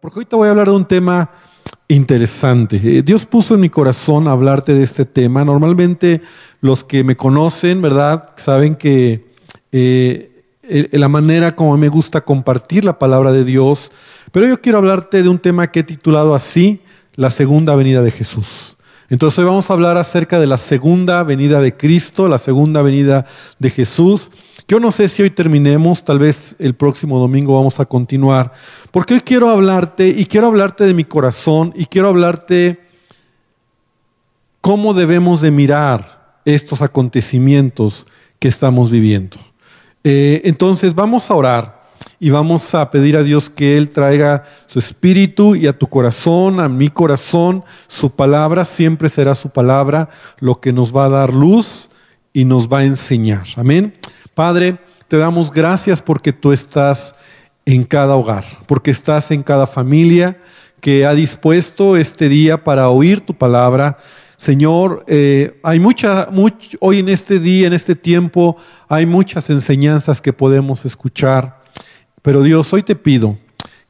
Porque hoy te voy a hablar de un tema interesante. Eh, Dios puso en mi corazón hablarte de este tema. Normalmente los que me conocen, ¿verdad? Saben que eh, la manera como me gusta compartir la palabra de Dios. Pero yo quiero hablarte de un tema que he titulado así, la segunda venida de Jesús. Entonces hoy vamos a hablar acerca de la segunda venida de Cristo, la segunda venida de Jesús. Yo no sé si hoy terminemos, tal vez el próximo domingo vamos a continuar, porque hoy quiero hablarte y quiero hablarte de mi corazón y quiero hablarte cómo debemos de mirar estos acontecimientos que estamos viviendo. Eh, entonces vamos a orar y vamos a pedir a Dios que Él traiga su espíritu y a tu corazón, a mi corazón, su palabra, siempre será su palabra lo que nos va a dar luz y nos va a enseñar. Amén. Padre, te damos gracias porque tú estás en cada hogar, porque estás en cada familia que ha dispuesto este día para oír tu palabra. Señor, eh, hay mucha, hoy en este día, en este tiempo, hay muchas enseñanzas que podemos escuchar, pero Dios, hoy te pido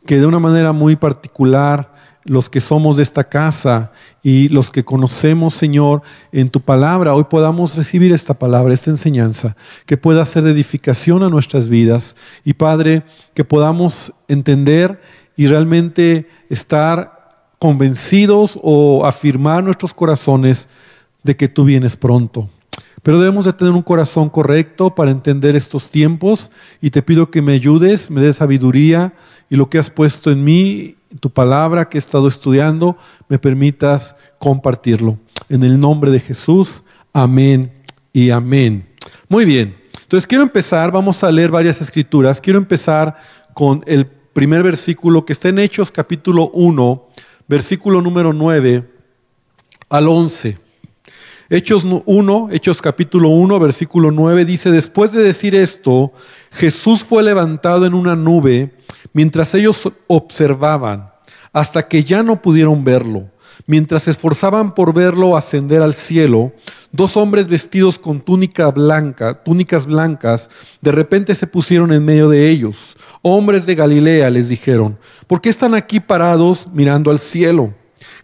que de una manera muy particular los que somos de esta casa y los que conocemos, Señor, en tu palabra, hoy podamos recibir esta palabra, esta enseñanza, que pueda ser de edificación a nuestras vidas. Y Padre, que podamos entender y realmente estar convencidos o afirmar nuestros corazones de que tú vienes pronto. Pero debemos de tener un corazón correcto para entender estos tiempos y te pido que me ayudes, me des sabiduría y lo que has puesto en mí tu palabra que he estado estudiando, me permitas compartirlo. En el nombre de Jesús, amén y amén. Muy bien, entonces quiero empezar, vamos a leer varias escrituras, quiero empezar con el primer versículo que está en Hechos capítulo 1, versículo número 9 al 11. Hechos 1, Hechos capítulo 1, versículo 9 dice, después de decir esto, Jesús fue levantado en una nube mientras ellos observaban, hasta que ya no pudieron verlo. Mientras se esforzaban por verlo ascender al cielo, dos hombres vestidos con túnica blanca, túnicas blancas, de repente se pusieron en medio de ellos. Hombres de Galilea les dijeron, ¿por qué están aquí parados mirando al cielo?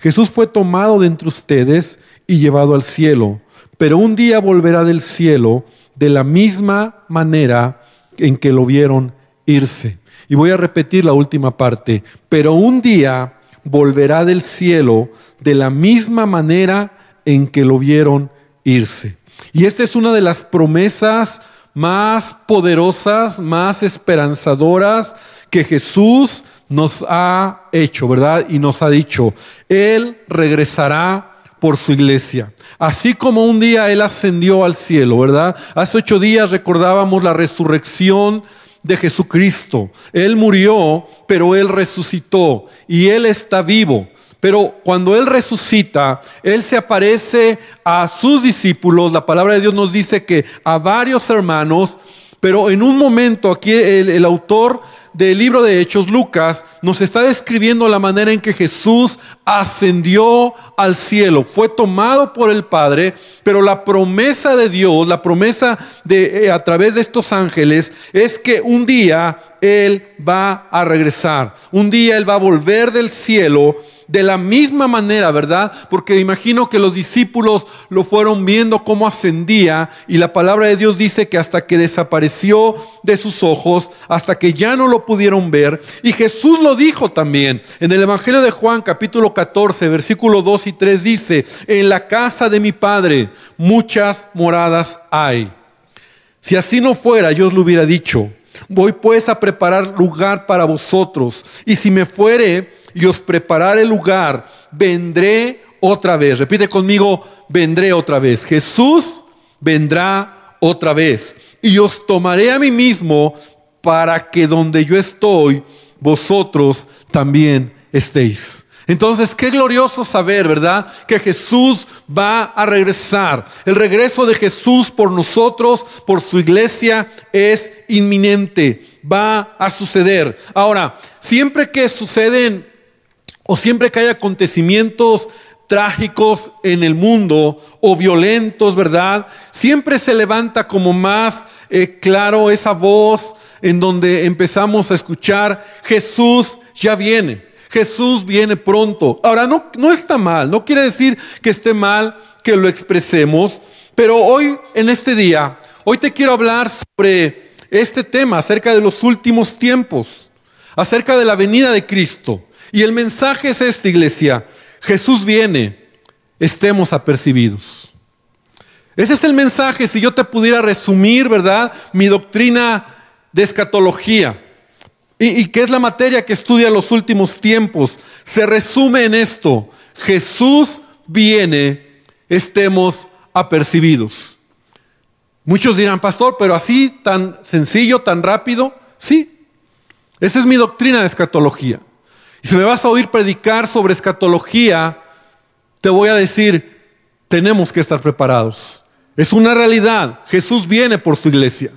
Jesús fue tomado de entre ustedes y llevado al cielo, pero un día volverá del cielo de la misma manera en que lo vieron irse. Y voy a repetir la última parte. Pero un día volverá del cielo de la misma manera en que lo vieron irse. Y esta es una de las promesas más poderosas, más esperanzadoras que Jesús nos ha hecho, ¿verdad? Y nos ha dicho, Él regresará por su iglesia. Así como un día Él ascendió al cielo, ¿verdad? Hace ocho días recordábamos la resurrección de Jesucristo. Él murió, pero Él resucitó y Él está vivo. Pero cuando Él resucita, Él se aparece a sus discípulos. La palabra de Dios nos dice que a varios hermanos, pero en un momento aquí el, autor del libro de Hechos, Lucas, nos está describiendo la manera en que Jesús ascendió al cielo, fue tomado por el Padre, pero la promesa de Dios, la promesa de eh, a través de estos ángeles es que un día él va a regresar, un día él va a volver del cielo de la misma manera, ¿verdad? Porque imagino que los discípulos lo fueron viendo cómo ascendía y la palabra de Dios dice que hasta que desapareció de sus ojos, hasta que ya no lo pudieron ver. Y Jesús lo dijo también. En el Evangelio de Juan capítulo 14, versículo 2 y 3 dice, en la casa de mi Padre muchas moradas hay. Si así no fuera, yo os lo hubiera dicho. Voy pues a preparar lugar para vosotros. Y si me fuere y os preparar el lugar, vendré otra vez. Repite conmigo, vendré otra vez. Jesús vendrá otra vez. Y os tomaré a mí mismo para que donde yo estoy, vosotros también estéis. Entonces, qué glorioso saber, ¿verdad? Que Jesús va a regresar. El regreso de Jesús por nosotros, por su iglesia, es inminente. Va a suceder. Ahora, siempre que suceden o siempre que hay acontecimientos trágicos en el mundo o violentos, ¿verdad? Siempre se levanta como más eh, claro esa voz en donde empezamos a escuchar, Jesús ya viene. Jesús viene pronto. Ahora, no, no está mal, no quiere decir que esté mal que lo expresemos, pero hoy, en este día, hoy te quiero hablar sobre este tema, acerca de los últimos tiempos, acerca de la venida de Cristo. Y el mensaje es esta iglesia, Jesús viene, estemos apercibidos. Ese es el mensaje, si yo te pudiera resumir, ¿verdad? Mi doctrina de escatología. ¿Y, qué es la materia que estudia los últimos tiempos? Se resume en esto. Jesús viene, estemos apercibidos. Muchos dirán, pastor, pero así tan sencillo, tan rápido. Sí, esa es mi doctrina de escatología. Y si me vas a oír predicar sobre escatología, te voy a decir, tenemos que estar preparados. Es una realidad. Jesús viene por su iglesia.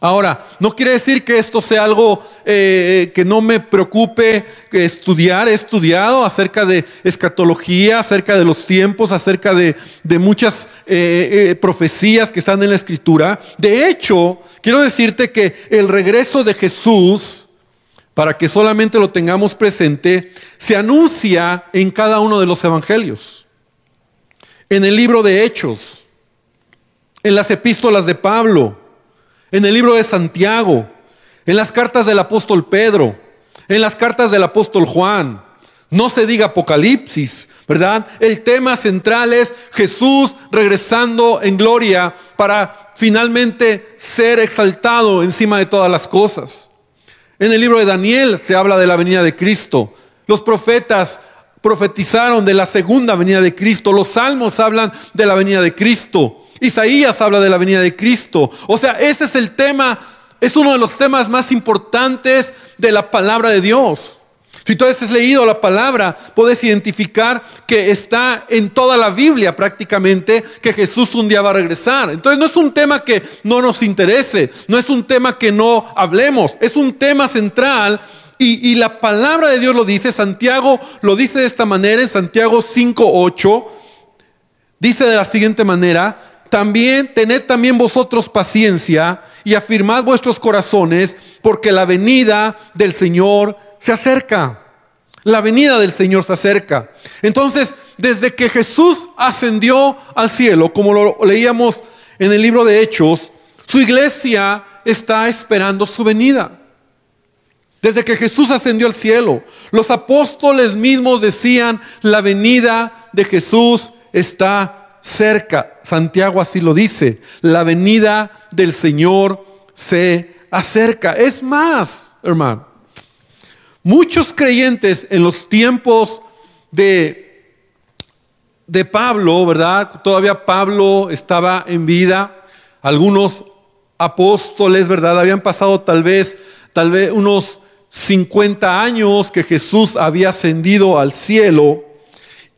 Ahora, no quiere decir que esto sea algo eh, que no me preocupe estudiar. He estudiado acerca de escatología, acerca de los tiempos, acerca de, muchas eh, eh, profecías que están en la escritura. De hecho, quiero decirte que el regreso de Jesús, para que solamente lo tengamos presente, se anuncia en cada uno de los evangelios. En el libro de Hechos, en las epístolas de Pablo en el libro de Santiago, en las cartas del apóstol Pedro, en las cartas del apóstol Juan. No se diga Apocalipsis, ¿verdad? El tema central es Jesús regresando en gloria para finalmente ser exaltado encima de todas las cosas. En el libro de Daniel se habla de la venida de Cristo. Los profetas profetizaron de la segunda venida de Cristo. Los salmos hablan de la venida de Cristo. Isaías habla de la venida de Cristo. O sea, ese es el tema, es uno de los temas más importantes de la palabra de Dios. Si tú has leído la palabra, puedes identificar que está en toda la Biblia prácticamente que Jesús un día va a regresar. Entonces no es un tema que no nos interese, no es un tema que no hablemos, es un tema central y, la palabra de Dios lo dice, Santiago lo dice de esta manera en Santiago 5.8, dice de la siguiente manera, también tened también vosotros paciencia y afirmad vuestros corazones, porque la venida del Señor se acerca. La venida del Señor se acerca. Entonces, desde que Jesús ascendió al cielo, como lo leíamos en el libro de Hechos, su iglesia está esperando su venida. Desde que Jesús ascendió al cielo, los apóstoles mismos decían, la venida de Jesús está cerca. Santiago así lo dice. La venida del Señor se acerca. Es más, hermano, muchos creyentes en los tiempos de, de Pablo, ¿verdad? Todavía Pablo estaba en vida. Algunos apóstoles, ¿verdad? Habían pasado tal vez, tal vez unos 50 años que Jesús había ascendido al cielo.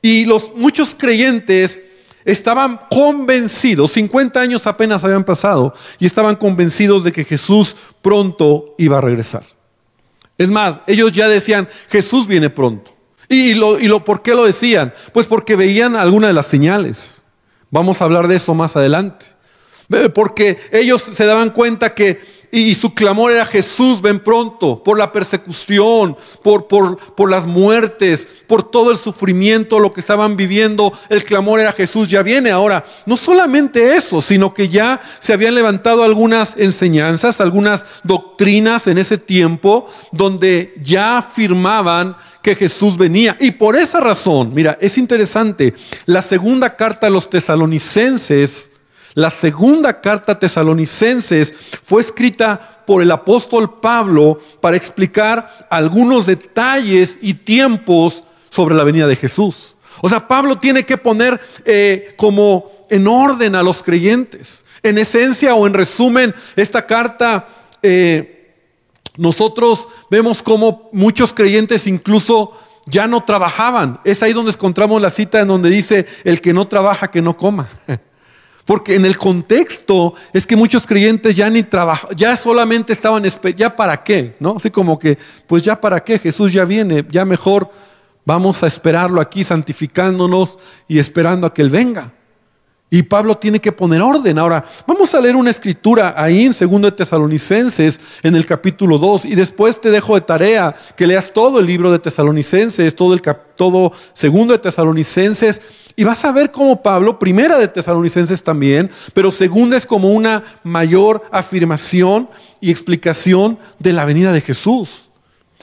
Y los muchos creyentes estaban convencidos, 50 años apenas habían pasado, y estaban convencidos de que Jesús pronto iba a regresar. Es más, ellos ya decían, Jesús viene pronto. ¿Y lo, y lo por qué lo decían? Pues porque veían algunas de las señales. Vamos a hablar de eso más adelante. Porque ellos se daban cuenta que y, su clamor era Jesús, ven pronto, por la persecución, por, por, por las muertes, por todo el sufrimiento, lo que estaban viviendo. El clamor era Jesús, ya viene ahora. No solamente eso, sino que ya se habían levantado algunas enseñanzas, algunas doctrinas en ese tiempo, donde ya afirmaban que Jesús venía. Y por esa razón, mira, es interesante, la segunda carta a los tesalonicenses, la segunda carta tesalonicenses fue escrita por el apóstol Pablo para explicar algunos detalles y tiempos sobre la venida de Jesús. O sea, Pablo tiene que poner eh, como en orden a los creyentes. En esencia o en resumen, esta carta, eh, nosotros vemos como muchos creyentes incluso ya no trabajaban. Es ahí donde encontramos la cita en donde dice, el que no trabaja, que no coma. Porque en el contexto es que muchos creyentes ya ni trabajan, ya solamente estaban, ya para qué, ¿no? Así como que, pues ya para qué, Jesús ya viene, ya mejor vamos a esperarlo aquí santificándonos y esperando a que Él venga. Y Pablo tiene que poner orden. Ahora, vamos a leer una escritura ahí en 2 de Tesalonicenses, en el capítulo 2, y después te dejo de tarea que leas todo el libro de Tesalonicenses, todo el cap todo 2 de Tesalonicenses, y vas a ver cómo Pablo, primera de Tesalonicenses también, pero segunda es como una mayor afirmación y explicación de la venida de Jesús.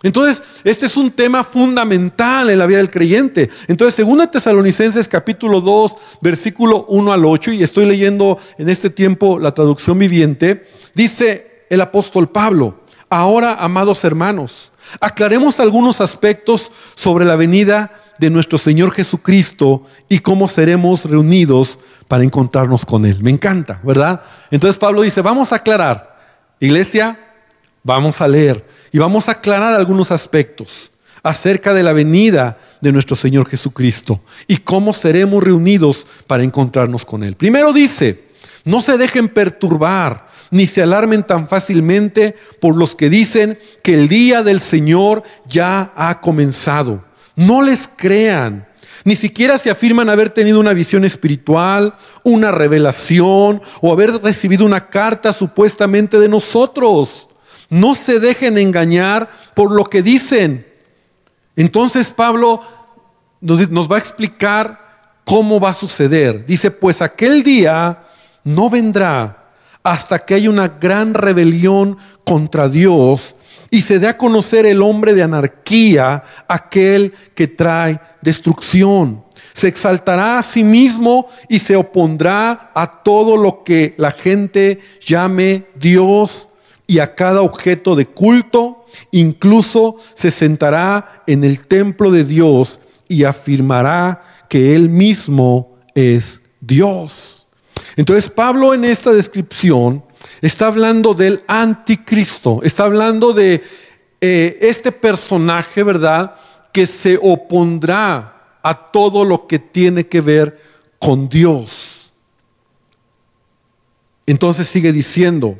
Entonces, este es un tema fundamental en la vida del creyente. Entonces, segunda Tesalonicenses capítulo 2, versículo 1 al 8, y estoy leyendo en este tiempo la traducción viviente, dice el apóstol Pablo, ahora, amados hermanos, aclaremos algunos aspectos sobre la venida de nuestro Señor Jesucristo y cómo seremos reunidos para encontrarnos con Él. Me encanta, ¿verdad? Entonces Pablo dice, vamos a aclarar, iglesia, vamos a leer y vamos a aclarar algunos aspectos acerca de la venida de nuestro Señor Jesucristo y cómo seremos reunidos para encontrarnos con Él. Primero dice, no se dejen perturbar ni se alarmen tan fácilmente por los que dicen que el día del Señor ya ha comenzado. No les crean. Ni siquiera se afirman haber tenido una visión espiritual, una revelación o haber recibido una carta supuestamente de nosotros. No se dejen engañar por lo que dicen. Entonces Pablo nos, va a explicar cómo va a suceder. Dice, pues aquel día no vendrá hasta que haya una gran rebelión contra Dios y se dé a conocer el hombre de anarquía, aquel que trae destrucción. Se exaltará a sí mismo y se opondrá a todo lo que la gente llame Dios y a cada objeto de culto, incluso se sentará en el templo de Dios y afirmará que Él mismo es Dios. Entonces Pablo en esta descripción está hablando del anticristo, está hablando de eh, este personaje, ¿verdad? Que se opondrá a todo lo que tiene que ver con Dios. Entonces sigue diciendo,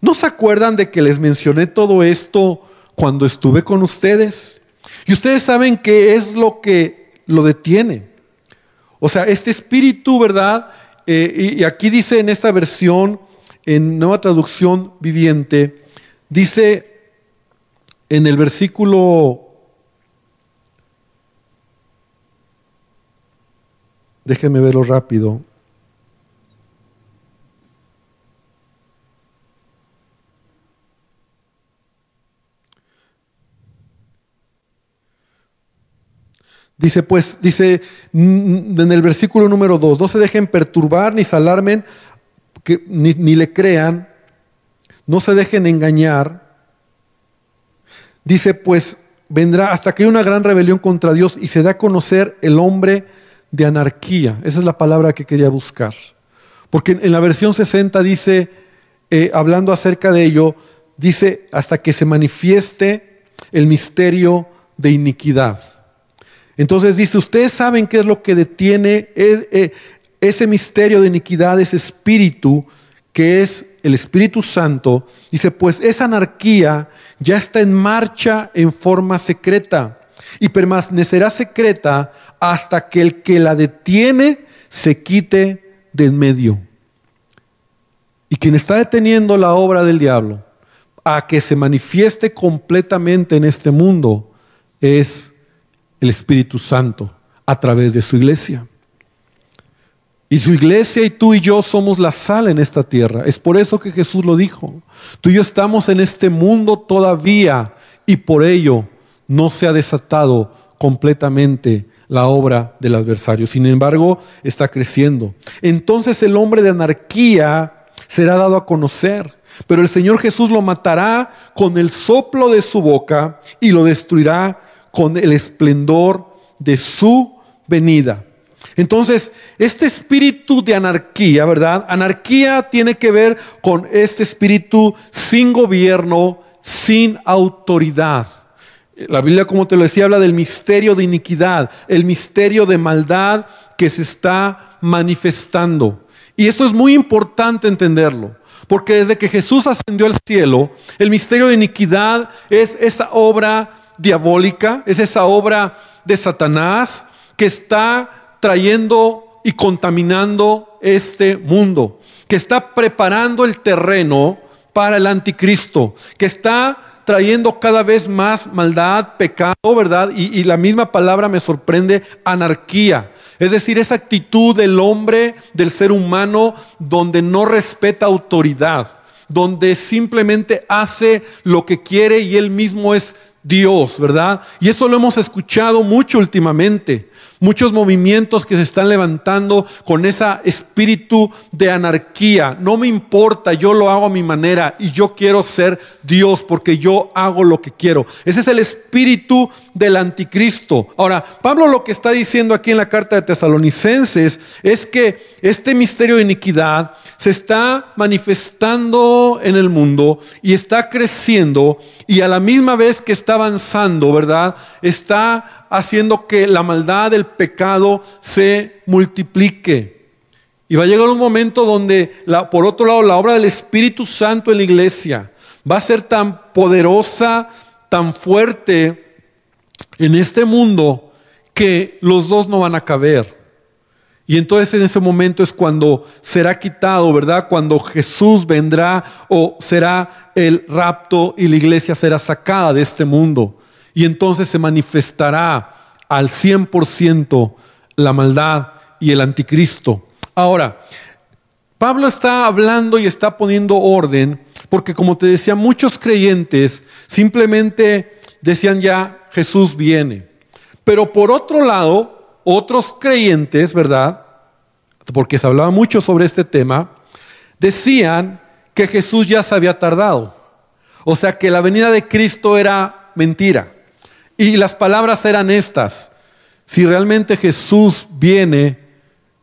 ¿No se acuerdan de que les mencioné todo esto cuando estuve con ustedes? Y ustedes saben qué es lo que lo detiene. O sea, este espíritu, ¿verdad? Eh, y, aquí dice en esta versión, en nueva traducción viviente, dice en el versículo, déjenme verlo rápido, Dice, pues, dice en el versículo número 2, no se dejen perturbar ni se alarmen, que, ni, ni le crean, no se dejen engañar. Dice, pues vendrá hasta que hay una gran rebelión contra Dios y se da a conocer el hombre de anarquía. Esa es la palabra que quería buscar. Porque en la versión 60 dice, eh, hablando acerca de ello, dice, hasta que se manifieste el misterio de iniquidad. Entonces dice, ustedes saben qué es lo que detiene e, e, ese misterio de iniquidad, ese espíritu que es el Espíritu Santo. Dice, pues esa anarquía ya está en marcha en forma secreta y permanecerá secreta hasta que el que la detiene se quite de en medio. Y quien está deteniendo la obra del diablo a que se manifieste completamente en este mundo es el Espíritu Santo a través de su iglesia. Y su iglesia y tú y yo somos la sal en esta tierra. Es por eso que Jesús lo dijo. Tú y yo estamos en este mundo todavía y por ello no se ha desatado completamente la obra del adversario. Sin embargo, está creciendo. Entonces el hombre de anarquía será dado a conocer. Pero el Señor Jesús lo matará con el soplo de su boca y lo destruirá con el esplendor de su venida. Entonces, este espíritu de anarquía, ¿verdad? Anarquía tiene que ver con este espíritu sin gobierno, sin autoridad. La Biblia, como te lo decía, habla del misterio de iniquidad, el misterio de maldad que se está manifestando. Y esto es muy importante entenderlo, porque desde que Jesús ascendió al cielo, el misterio de iniquidad es esa obra diabólica, es esa obra de Satanás que está trayendo y contaminando este mundo, que está preparando el terreno para el anticristo, que está trayendo cada vez más maldad, pecado, ¿verdad? Y, la misma palabra me sorprende, anarquía. Es decir, esa actitud del hombre, del ser humano, donde no respeta autoridad, donde simplemente hace lo que quiere y él mismo es Dios, ¿verdad? Y eso lo hemos escuchado mucho últimamente muchos movimientos que se están levantando con ese espíritu de anarquía. No me importa, yo lo hago a mi manera y yo quiero ser Dios porque yo hago lo que quiero. Ese es el espíritu del anticristo. Ahora, Pablo lo que está diciendo aquí en la carta de Tesalonicenses es que este misterio de iniquidad se está manifestando en el mundo y está creciendo y a la misma vez que está avanzando, ¿verdad? Está haciendo que la maldad, el pecado se multiplique. Y va a llegar un momento donde, la, por otro lado, la obra del Espíritu Santo en la iglesia va a ser tan poderosa, tan fuerte en este mundo que los dos no van a caber. Y entonces en ese momento es cuando será quitado, ¿verdad? Cuando Jesús vendrá o será el rapto y la iglesia será sacada de este mundo y entonces se manifestará al 100% la maldad y el anticristo. Ahora, Pablo está hablando y está poniendo orden porque como te decía, muchos creyentes simplemente decían ya, Jesús viene. Pero por otro lado, otros creyentes, ¿verdad? Porque se hablaba mucho sobre este tema, decían que Jesús ya se había tardado. O sea que la venida de Cristo era mentira. Y las palabras eran estas. Si realmente Jesús viene,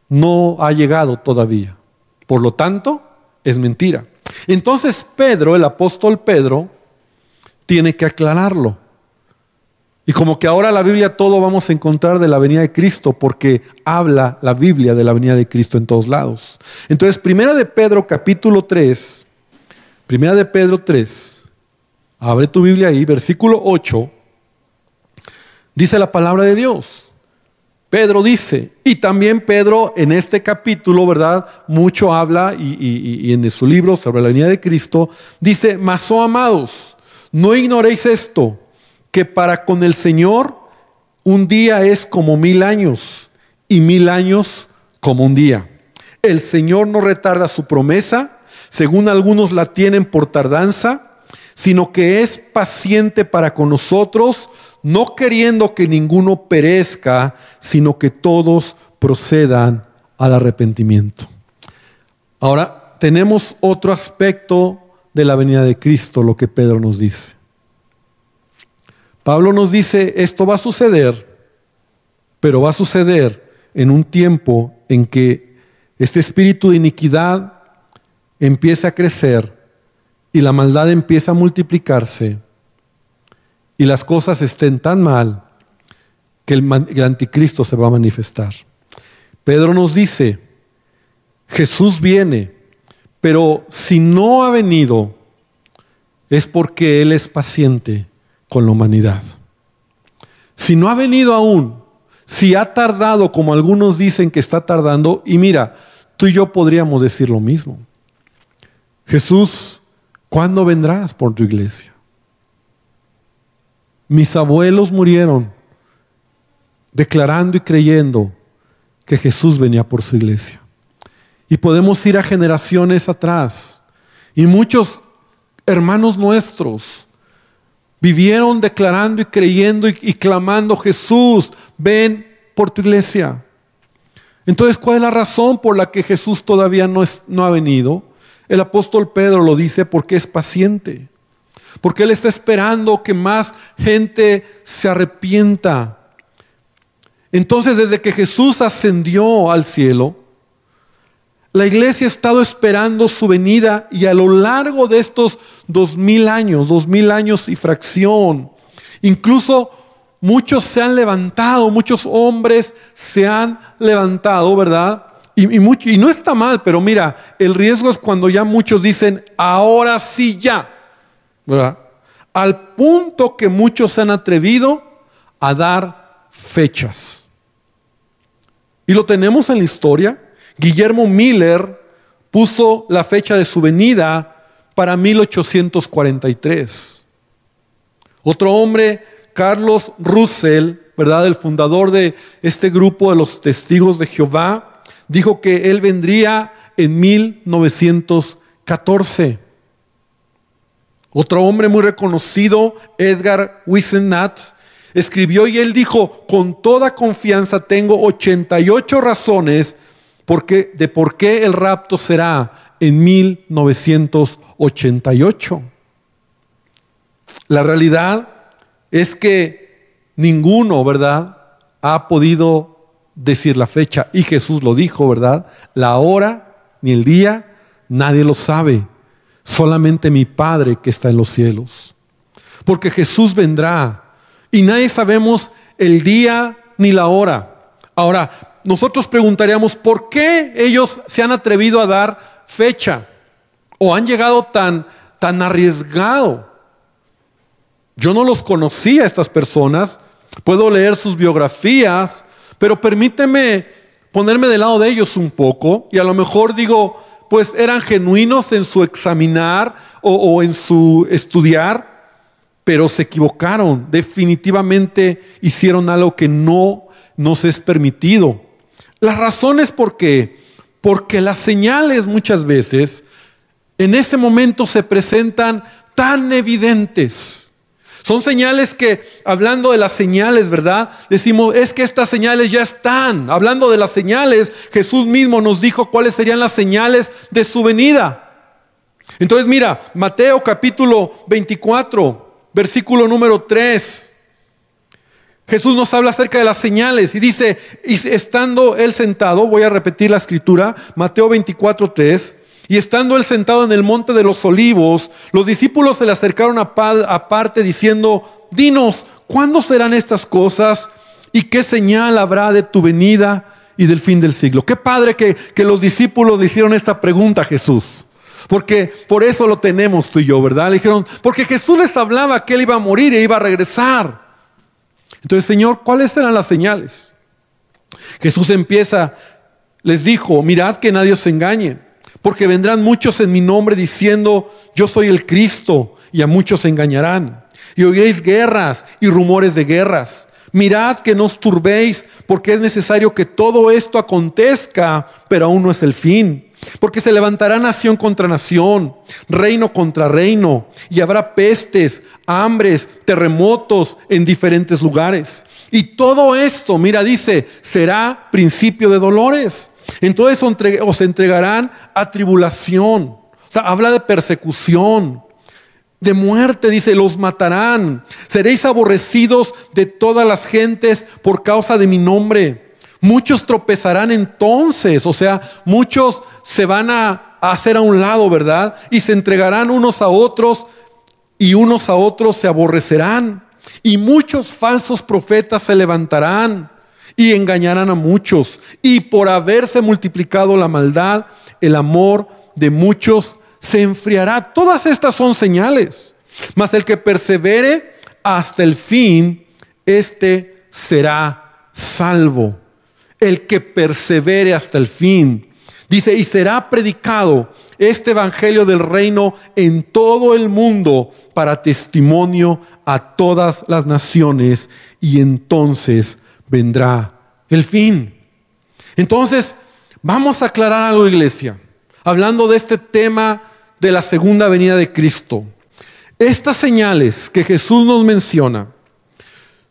no ha llegado todavía. Por lo tanto, es mentira. Entonces Pedro, el apóstol Pedro, tiene que aclararlo. Y como que ahora la Biblia todo vamos a encontrar de la venida de Cristo, porque habla la Biblia de la venida de Cristo en todos lados. Entonces, primera de Pedro capítulo 3, primera de Pedro 3, abre tu Biblia ahí, versículo 8, Dice la palabra de Dios. Pedro dice, y también Pedro en este capítulo, ¿verdad? Mucho habla y, en su libro sobre la venida de Cristo, dice, mas oh amados, no ignoréis esto, que para con el Señor un día es como mil años y mil años como un día. El Señor no retarda su promesa, según algunos la tienen por tardanza, sino que es paciente para con nosotros, no queriendo que ninguno perezca, sino que todos procedan al arrepentimiento. Ahora, tenemos otro aspecto de la venida de Cristo, lo que Pedro nos dice. Pablo nos dice, esto va a suceder, pero va a suceder en un tiempo en que este espíritu de iniquidad empieza a crecer y la maldad empieza a multiplicarse y las cosas estén tan mal que el, anticristo se va a manifestar. Pedro nos dice, Jesús viene, pero si no ha venido, es porque Él es paciente con la humanidad. Si no ha venido aún, si ha tardado como algunos dicen que está tardando, y mira, tú y yo podríamos decir lo mismo. Jesús, ¿cuándo vendrás por tu iglesia? Mis abuelos murieron declarando y creyendo que Jesús venía por su iglesia. Y podemos ir a generaciones atrás. Y muchos hermanos nuestros vivieron declarando y creyendo y, clamando, Jesús, ven por tu iglesia. Entonces, ¿cuál es la razón por la que Jesús todavía no, no ha venido? El apóstol Pedro lo dice porque es paciente porque Él está esperando que más gente se arrepienta. Entonces, desde que Jesús ascendió al cielo, la iglesia ha estado esperando su venida y a lo largo de estos dos mil años, dos mil años y fracción, incluso muchos se han levantado, muchos hombres se han levantado, ¿verdad? Y, y no está mal, pero mira, el riesgo es cuando ya muchos dicen, ahora sí ya. Al punto que muchos se han atrevido a dar fechas. Y lo tenemos en la historia, Guillermo Miller puso la fecha de su venida para 1843. Otro hombre, Carlos Russell, ¿verdad? El fundador de este grupo de los testigos de Jehová, dijo que él vendría en 1914. Otro hombre muy reconocido, Edgar Wissenat, escribió y él dijo, con toda confianza tengo 88 razones de por qué el rapto será en 1988. La realidad es que ninguno, ¿verdad?, ha podido decir la fecha. Y Jesús lo dijo, ¿verdad? La hora ni el día, nadie lo sabe. Solamente mi Padre que está en los cielos. Porque Jesús vendrá y nadie sabemos el día ni la hora. Ahora, nosotros preguntaríamos, ¿por qué ellos se han atrevido a dar fecha? ¿O han llegado tan, tan arriesgado? Yo no los conocía a estas personas, puedo leer sus biografías, pero permíteme ponerme del lado de ellos un poco y a lo mejor digo, pues eran genuinos en su examinar o, en su estudiar, pero se equivocaron, definitivamente hicieron algo que no nos es permitido. La razón es porque, porque las señales muchas veces en ese momento se presentan tan evidentes. Son señales que, hablando de las señales, ¿verdad? Decimos, es que estas señales ya están. Hablando de las señales, Jesús mismo nos dijo cuáles serían las señales de su venida. Entonces mira, Mateo capítulo 24, versículo número 3. Jesús nos habla acerca de las señales y dice, y estando él sentado, voy a repetir la escritura, Mateo 24, 3, y estando él sentado en el monte de los olivos, los discípulos se le acercaron aparte diciendo, dinos, ¿cuándo serán estas cosas? ¿Y qué señal habrá de tu venida y del fin del siglo? Qué padre que, que los discípulos le hicieron esta pregunta a Jesús. Porque por eso lo tenemos tú y yo, ¿verdad? Le dijeron, porque Jesús les hablaba que él iba a morir e iba a regresar. Entonces, Señor, ¿cuáles eran las señales? Jesús empieza, les dijo, mirad que nadie os engañe, porque vendrán muchos en mi nombre diciendo, yo soy el Cristo, y a muchos se engañarán. Y oiréis guerras y rumores de guerras. Mirad que no os turbéis, porque es necesario que todo esto acontezca, pero aún no es el fin. Porque se levantará nación contra nación, reino contra reino, y habrá pestes, hambres, terremotos en diferentes lugares. Y todo esto, mira, dice, será principio de dolores. Entonces os entregarán a tribulación. O sea, habla de persecución, de muerte, dice, los matarán. Seréis aborrecidos de todas las gentes por causa de mi nombre. Muchos tropezarán entonces, o sea, muchos se van a hacer a un lado, ¿verdad? Y se entregarán unos a otros y unos a otros se aborrecerán. Y muchos falsos profetas se levantarán y engañarán a muchos. Y por haberse multiplicado la maldad, el amor de muchos se enfriará. Todas estas son señales. Mas el que persevere hasta el fin, este será salvo el que persevere hasta el fin. Dice, y será predicado este Evangelio del reino en todo el mundo para testimonio a todas las naciones y entonces vendrá el fin. Entonces, vamos a aclarar algo, iglesia, hablando de este tema de la segunda venida de Cristo. Estas señales que Jesús nos menciona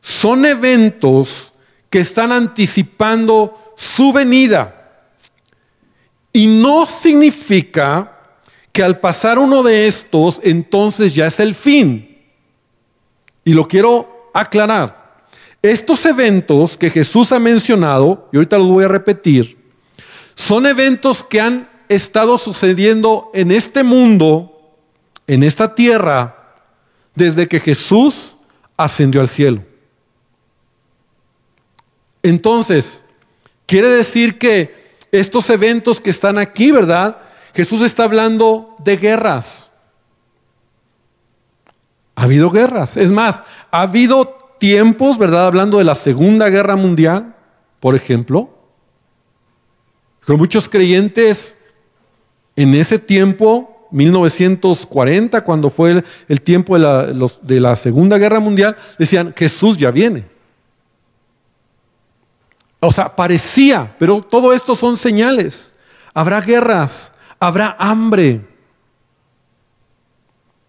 son eventos que están anticipando su venida. Y no significa que al pasar uno de estos, entonces ya es el fin. Y lo quiero aclarar. Estos eventos que Jesús ha mencionado, y ahorita los voy a repetir, son eventos que han estado sucediendo en este mundo, en esta tierra, desde que Jesús ascendió al cielo. Entonces, quiere decir que estos eventos que están aquí, ¿verdad? Jesús está hablando de guerras. Ha habido guerras. Es más, ha habido tiempos, ¿verdad? Hablando de la Segunda Guerra Mundial, por ejemplo. Pero muchos creyentes en ese tiempo, 1940, cuando fue el, el tiempo de la, de la Segunda Guerra Mundial, decían, Jesús ya viene. O sea, parecía, pero todo esto son señales. Habrá guerras, habrá hambre,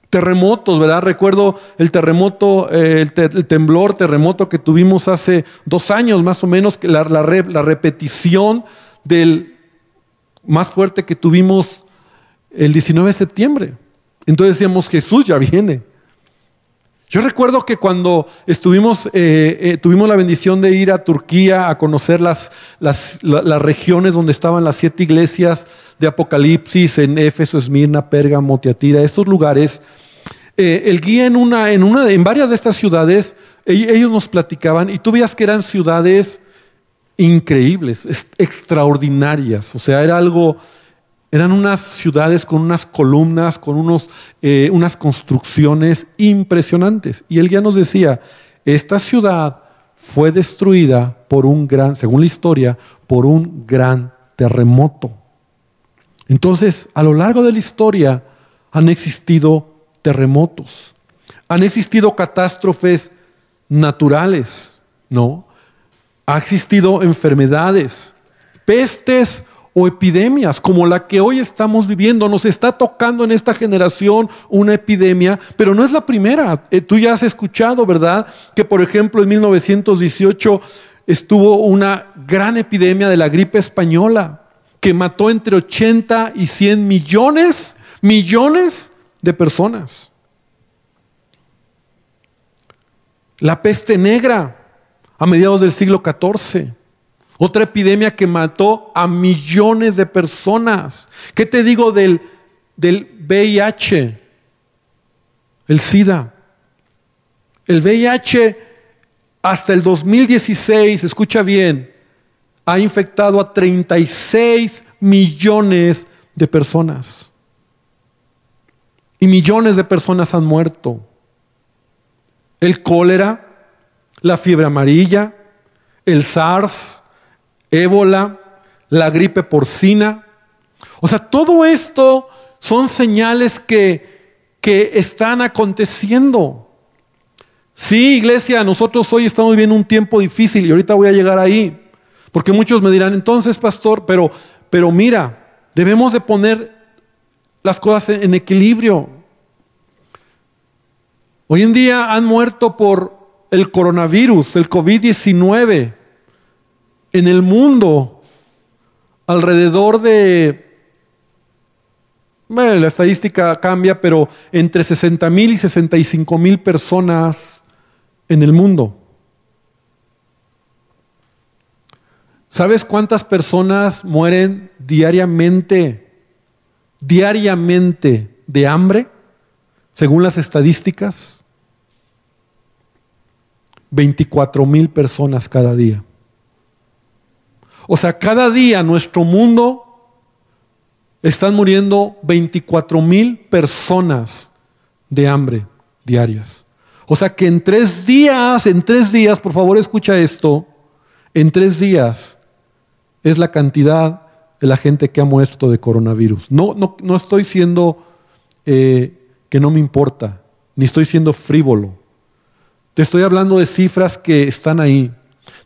terremotos, ¿verdad? Recuerdo el terremoto, eh, el, te- el temblor, terremoto que tuvimos hace dos años más o menos, la, re- la repetición del más fuerte que tuvimos el 19 de septiembre. Entonces decíamos, Jesús ya viene. Yo recuerdo que cuando estuvimos, eh, eh, tuvimos la bendición de ir a Turquía a conocer las, las, la- las regiones donde estaban las siete iglesias de Apocalipsis, en Éfeso, Esmirna, Pérgamo, Tiatira, estos lugares, eh, el guía en, una, en, una, en varias de estas ciudades, ell- ellos nos platicaban y tú veías que eran ciudades increíbles, es- extraordinarias, o sea, era algo, eran unas ciudades con unas columnas, con unos, eh, unas construcciones impresionantes. Y el guía nos decía, esta ciudad fue destruida por un gran, según la historia, por un gran terremoto. Entonces, a lo largo de la historia han existido terremotos, han existido catástrofes naturales, ¿no? Ha existido enfermedades, pestes o epidemias como la que hoy estamos viviendo. Nos está tocando en esta generación una epidemia, pero no es la primera. Eh, tú ya has escuchado, ¿verdad? Que por ejemplo en 1918 estuvo una gran epidemia de la gripe española que mató entre 80 y 100 millones, millones de personas. La peste negra a mediados del siglo XIV. Otra epidemia que mató a millones de personas. ¿Qué te digo del, del VIH? El SIDA. El VIH hasta el 2016, escucha bien, ha infectado a 36 millones de personas. Y millones de personas han muerto. El cólera, la fiebre amarilla, el SARS, ébola, la gripe porcina. O sea, todo esto son señales que, que están aconteciendo. Sí, iglesia, nosotros hoy estamos viviendo un tiempo difícil y ahorita voy a llegar ahí. Porque muchos me dirán, entonces, pastor, pero, pero mira, debemos de poner las cosas en, equilibrio. Hoy en día han muerto por el coronavirus, el COVID-19, en el mundo alrededor de, bueno, la estadística cambia, pero entre 60 mil y 65 mil personas en el mundo. ¿Sabes cuántas personas mueren diariamente, diariamente de hambre, según las estadísticas? 24 mil personas cada día. O sea, cada día nuestro mundo están muriendo 24 mil personas de hambre diarias. O sea que en tres días, en tres días, por favor escucha esto, en tres días es la cantidad de la gente que ha muerto de coronavirus. No, no, no estoy siendo eh, que no me importa, ni estoy siendo frívolo. Te estoy hablando de cifras que están ahí.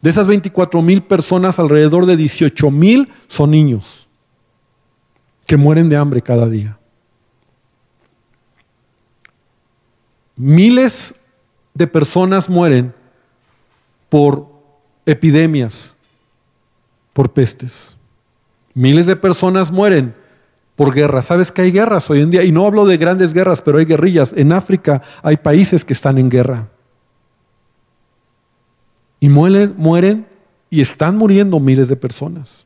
De esas 24 mil personas, alrededor de 18 mil son niños que mueren de hambre cada día. Miles de personas mueren por epidemias, por pestes. Miles de personas mueren por guerras. ¿Sabes que hay guerras hoy en día? Y no hablo de grandes guerras, pero hay guerrillas. En África hay países que están en guerra. Y mueren, mueren y están muriendo miles de personas.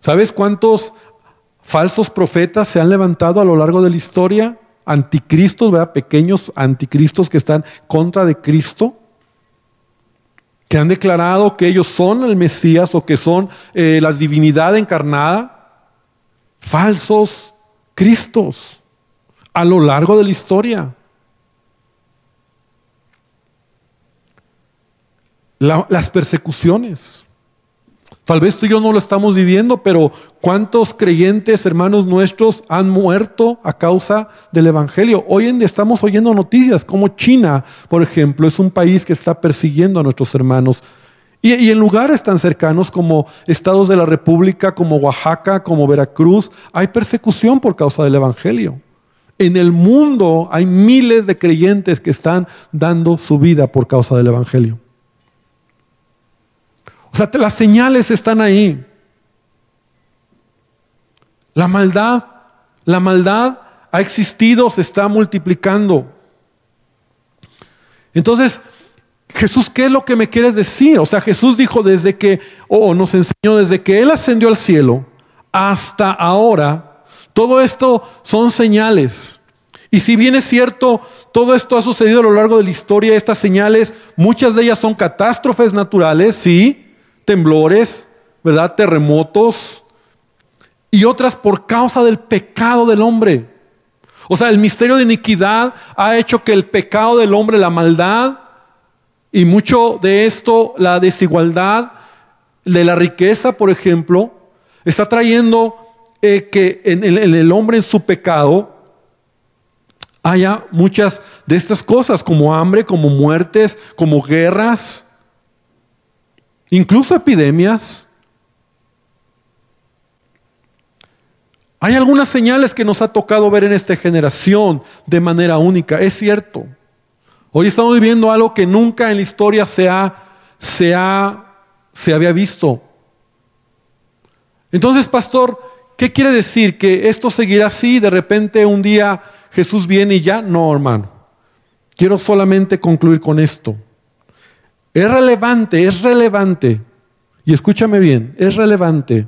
¿Sabes cuántos falsos profetas se han levantado a lo largo de la historia? Anticristos, ¿verdad? Pequeños anticristos que están contra de Cristo. Que han declarado que ellos son el Mesías o que son eh, la divinidad encarnada. Falsos Cristos a lo largo de la historia. La- las persecuciones. Tal vez tú y yo no lo estamos viviendo, pero ¿cuántos creyentes, hermanos nuestros, han muerto a causa del Evangelio? Hoy en día estamos oyendo noticias como China, por ejemplo, es un país que está persiguiendo a nuestros hermanos. Y, y en lugares tan cercanos como estados de la República, como Oaxaca, como Veracruz, hay persecución por causa del Evangelio. En el mundo hay miles de creyentes que están dando su vida por causa del Evangelio. O sea, las señales están ahí. La maldad, la maldad ha existido, se está multiplicando. Entonces, Jesús, ¿qué es lo que me quieres decir? O sea, Jesús dijo desde que, o nos enseñó desde que Él ascendió al cielo hasta ahora, todo esto son señales. Y si bien es cierto, todo esto ha sucedido a lo largo de la historia, estas señales, muchas de ellas son catástrofes naturales, sí, temblores, ¿verdad? Terremotos y otras por causa del pecado del hombre. O sea, el misterio de iniquidad ha hecho que el pecado del hombre, la maldad y mucho de esto, la desigualdad de la riqueza, por ejemplo, está trayendo eh, que en el hombre en su pecado haya muchas de estas cosas, como hambre, como muertes, como guerras, incluso epidemias. Hay algunas señales que nos ha tocado ver en esta generación de manera única, es cierto. Hoy estamos viviendo algo que nunca en la historia se, ha, se, ha, se había visto. Entonces, pastor, ¿qué quiere decir? ¿Que esto seguirá así? De repente un día Jesús viene y ya. No, hermano. Quiero solamente concluir con esto. Es relevante, es relevante, y escúchame bien, es relevante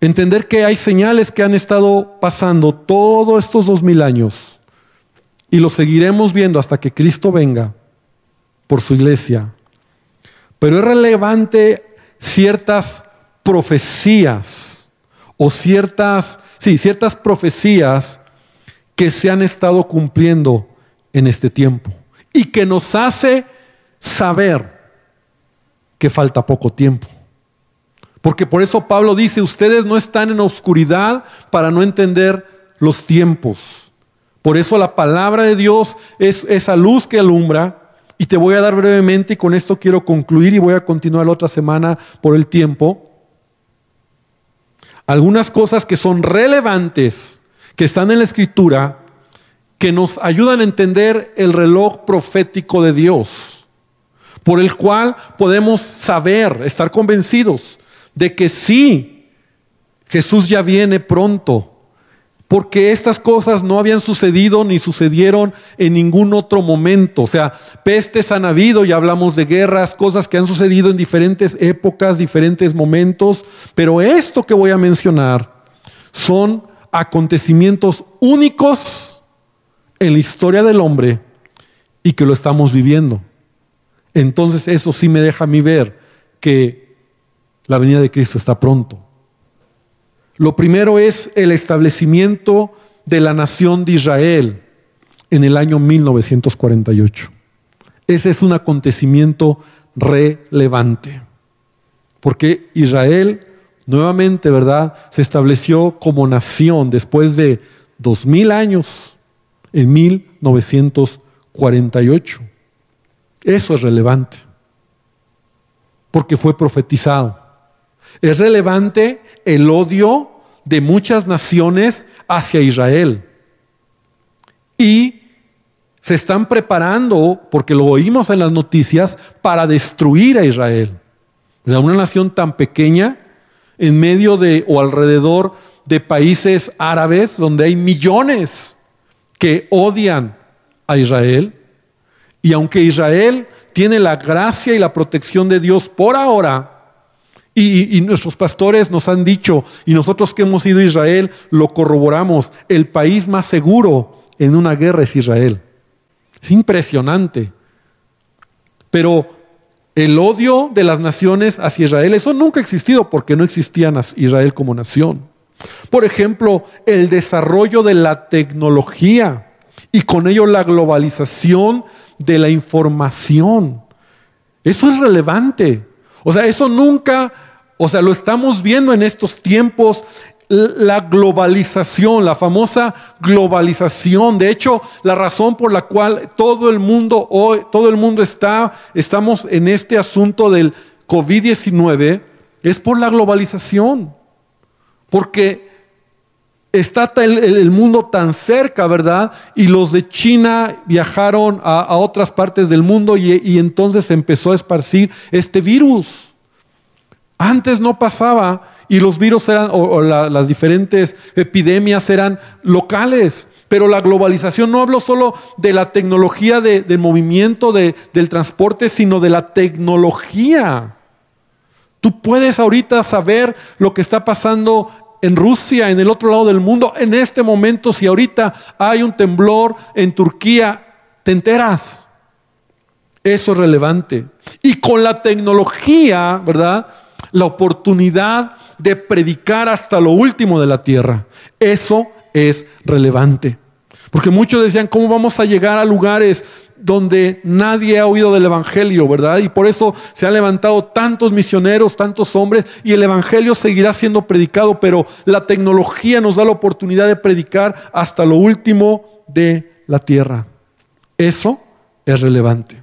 entender que hay señales que han estado pasando todos estos dos mil años y lo seguiremos viendo hasta que Cristo venga por su iglesia. Pero es relevante ciertas profecías o ciertas, sí, ciertas profecías que se han estado cumpliendo en este tiempo y que nos hace saber que falta poco tiempo. Porque por eso Pablo dice, ustedes no están en oscuridad para no entender los tiempos. Por eso la palabra de Dios es esa luz que alumbra. Y te voy a dar brevemente, y con esto quiero concluir y voy a continuar la otra semana por el tiempo. Algunas cosas que son relevantes, que están en la escritura, que nos ayudan a entender el reloj profético de Dios por el cual podemos saber, estar convencidos de que sí, Jesús ya viene pronto, porque estas cosas no habían sucedido ni sucedieron en ningún otro momento. O sea, pestes han habido, ya hablamos de guerras, cosas que han sucedido en diferentes épocas, diferentes momentos, pero esto que voy a mencionar son acontecimientos únicos en la historia del hombre y que lo estamos viviendo. Entonces eso sí me deja a mí ver que la venida de Cristo está pronto. Lo primero es el establecimiento de la nación de Israel en el año 1948. Ese es un acontecimiento relevante, porque Israel nuevamente, ¿verdad?, se estableció como nación después de dos mil años en 1948. Eso es relevante, porque fue profetizado. Es relevante el odio de muchas naciones hacia Israel. Y se están preparando, porque lo oímos en las noticias, para destruir a Israel. Una nación tan pequeña, en medio de o alrededor de países árabes, donde hay millones que odian a Israel, y aunque Israel tiene la gracia y la protección de Dios por ahora, y, nuestros pastores nos han dicho, y nosotros que hemos ido a Israel lo corroboramos, el país más seguro en una guerra es Israel. Es impresionante. Pero el odio de las naciones hacia Israel, eso nunca ha existido porque no existía Israel como nación. Por ejemplo, el desarrollo de la tecnología y con ello la globalización de la información. Eso es relevante. O sea, eso nunca, o sea, lo estamos viendo en estos tiempos, la globalización, la famosa globalización. De hecho, la razón por la cual todo el mundo hoy, todo el mundo está, estamos en este asunto del COVID-19 es por la globalización. Porque está el, mundo tan cerca, ¿verdad? Y los de China viajaron a, otras partes del mundo y, entonces empezó a esparcir este virus. Antes no pasaba y los virus eran, o, las diferentes epidemias eran locales. Pero la globalización no hablo solo de la tecnología de, movimiento del transporte, sino de la tecnología. Tú puedes ahorita saber lo que está pasando en Rusia, en el otro lado del mundo, en este momento, si ahorita hay un temblor en Turquía, te enteras. Eso es relevante. Y con la tecnología, ¿verdad? La oportunidad de predicar hasta lo último de la tierra. Eso es relevante. Porque muchos decían, ¿cómo vamos a llegar a lugares donde nadie ha oído del Evangelio, ¿verdad? Y por eso se han levantado tantos misioneros, tantos hombres, y el Evangelio seguirá siendo predicado, pero la tecnología nos da la oportunidad de predicar hasta lo último de la tierra. Eso es relevante.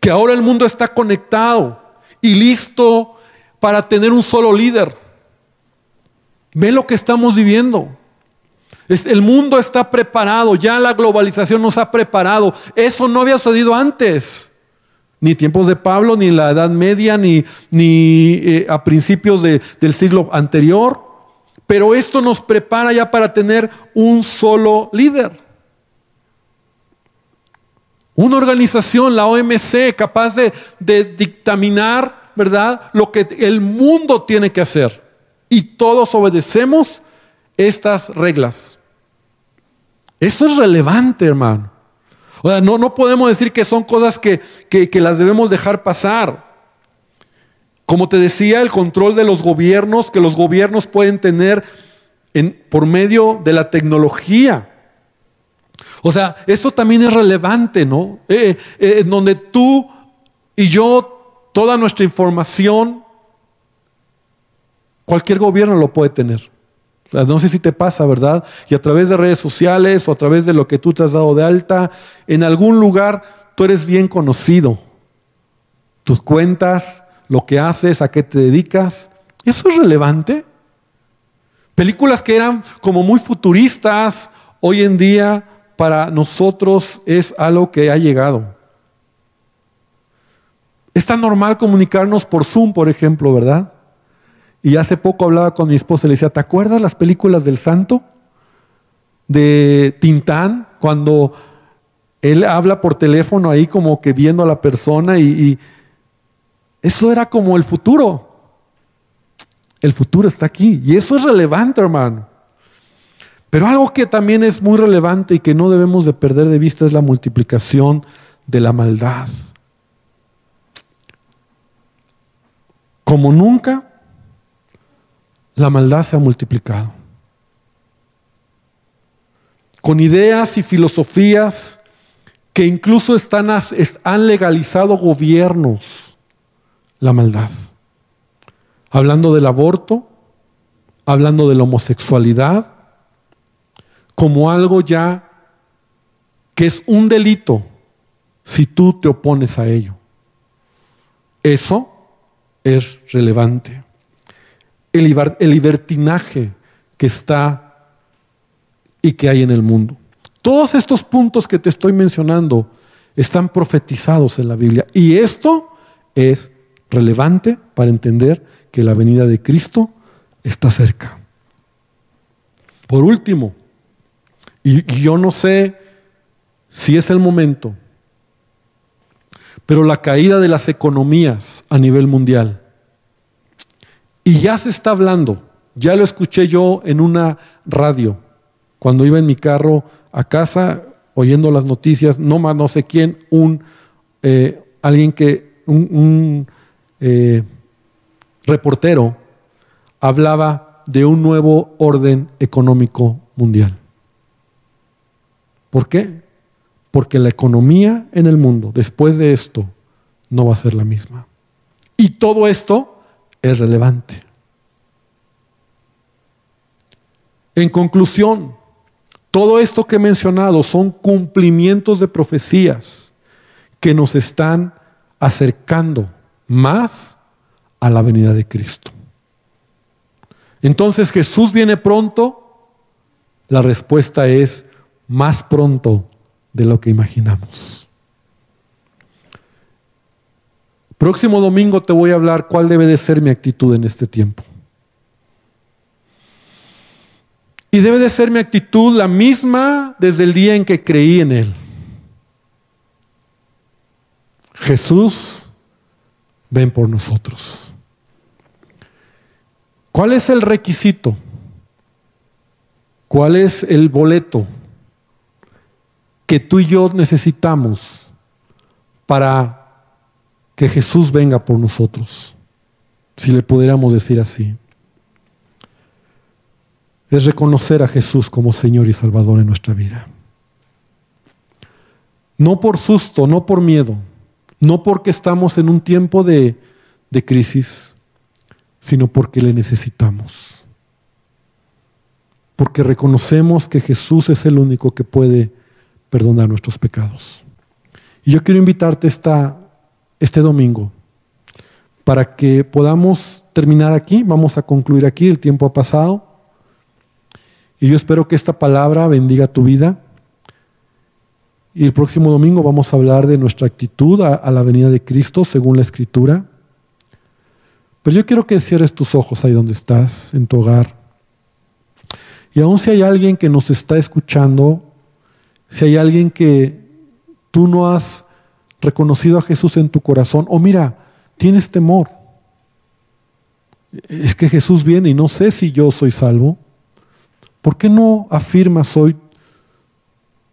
Que ahora el mundo está conectado y listo para tener un solo líder. Ve lo que estamos viviendo. El mundo está preparado, ya la globalización nos ha preparado. Eso no había sucedido antes. Ni tiempos de Pablo, ni la Edad Media, ni, ni eh, a principios del siglo anterior. Pero esto nos prepara ya para tener un solo líder. Una organización, la OMC, capaz de, de dictaminar, ¿verdad?, lo que el mundo tiene que hacer. Y todos obedecemos estas reglas. Esto es relevante, hermano. O sea, no, no podemos decir que son cosas que, las debemos dejar pasar. Como te decía, el control de los gobiernos, que los gobiernos pueden tener en, por medio de la tecnología. O sea, esto también es relevante, ¿no? Eh, eh, en donde tú y yo, toda nuestra información, cualquier gobierno lo puede tener. No sé si te pasa, ¿verdad? Y a través de redes sociales o a través de lo que tú te has dado de alta, en algún lugar tú eres bien conocido. Tus cuentas, lo que haces, a qué te dedicas, ¿eso es relevante? Películas que eran como muy futuristas, hoy en día para nosotros es algo que ha llegado. Es tan normal comunicarnos por Zoom, por ejemplo, ¿verdad? Y hace poco hablaba con mi esposa y le decía, ¿te acuerdas las películas del santo? De Tintán, cuando él habla por teléfono ahí como que viendo a la persona y, y eso era como el futuro. El futuro está aquí. Y eso es relevante, hermano. Pero algo que también es muy relevante y que no debemos de perder de vista es la multiplicación de la maldad. Como nunca la maldad se ha multiplicado. Con ideas y filosofías que incluso están, han legalizado gobiernos la maldad. Hablando del aborto, hablando de la homosexualidad, como algo ya que es un delito si tú te opones a ello. Eso es relevante el libertinaje que está y que hay en el mundo. Todos estos puntos que te estoy mencionando están profetizados en la Biblia. Y esto es relevante para entender que la venida de Cristo está cerca. Por último, y, yo no sé si es el momento, pero la caída de las economías a nivel mundial y ya se está hablando, ya lo escuché yo en una radio, cuando iba en mi carro a casa oyendo las noticias, no más no sé quién, un eh, alguien que, un, eh, reportero hablaba de un nuevo orden económico mundial. ¿Por qué? Porque la economía en el mundo después de esto no va a ser la misma. Y todo esto es relevante. En conclusión, todo esto que he mencionado son cumplimientos de profecías que nos están acercando más a la venida de Cristo. Entonces Jesús viene pronto. La respuesta es más pronto de lo que imaginamos. Próximo domingo te voy a hablar cuál debe de ser mi actitud en este tiempo. Y debe de ser mi actitud la misma desde el día en que creí en Él. Jesús, ven por nosotros. ¿Cuál es el requisito? ¿Cuál es el boleto que tú y yo necesitamos para que Jesús venga por nosotros? Si le pudiéramos decir así. Es reconocer a Jesús como Señor y Salvador en nuestra vida. No por susto, no por miedo, no porque estamos en un tiempo de, crisis, sino porque le necesitamos. Porque reconocemos que Jesús es el único que puede perdonar nuestros pecados. Y yo quiero invitarte esta, este domingo para que podamos terminar aquí, vamos a concluir aquí, el tiempo ha pasado. Y yo espero que esta palabra bendiga tu vida. Y el próximo domingo vamos a hablar de nuestra actitud a, a la venida de Cristo según la Escritura. Pero yo quiero que cierres tus ojos ahí donde estás, en tu hogar. Y aun si hay alguien que nos está escuchando, si hay alguien que tú no has reconocido a Jesús en tu corazón, o mira, tienes temor. Es que Jesús viene y no sé si yo soy salvo. ¿Por qué no afirmas hoy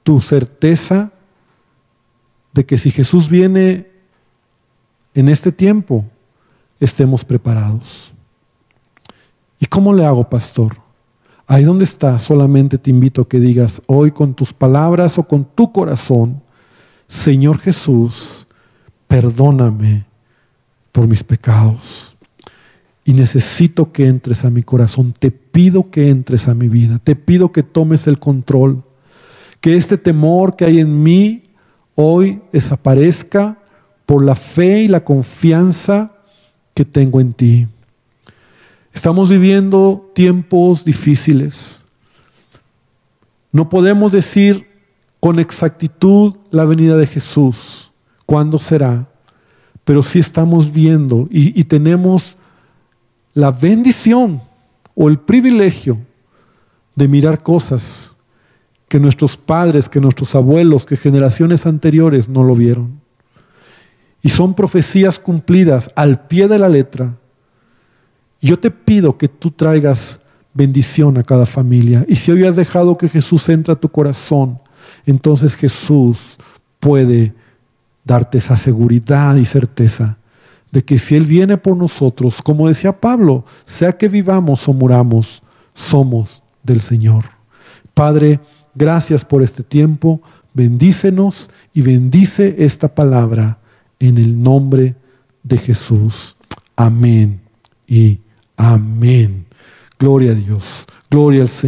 tu certeza de que si Jesús viene en este tiempo, estemos preparados. ¿Y cómo le hago, pastor? Ahí donde está, solamente te invito a que digas hoy con tus palabras o con tu corazón, Señor Jesús, perdóname por mis pecados. Y necesito que entres a mi corazón. Te pido que entres a mi vida. Te pido que tomes el control. Que este temor que hay en mí hoy desaparezca por la fe y la confianza que tengo en ti. Estamos viviendo tiempos difíciles. No podemos decir con exactitud la venida de Jesús, cuándo será, pero sí estamos viendo y, y tenemos la bendición o el privilegio de mirar cosas que nuestros padres, que nuestros abuelos, que generaciones anteriores no lo vieron. Y son profecías cumplidas al pie de la letra. Yo te pido que tú traigas bendición a cada familia. Y si hoy has dejado que Jesús entre a tu corazón, entonces Jesús puede darte esa seguridad y certeza de que si Él viene por nosotros, como decía Pablo, sea que vivamos o muramos, somos del Señor. Padre, gracias por este tiempo, bendícenos y bendice esta palabra en el nombre de Jesús. Amén y amén. Gloria a Dios. Gloria al Señor.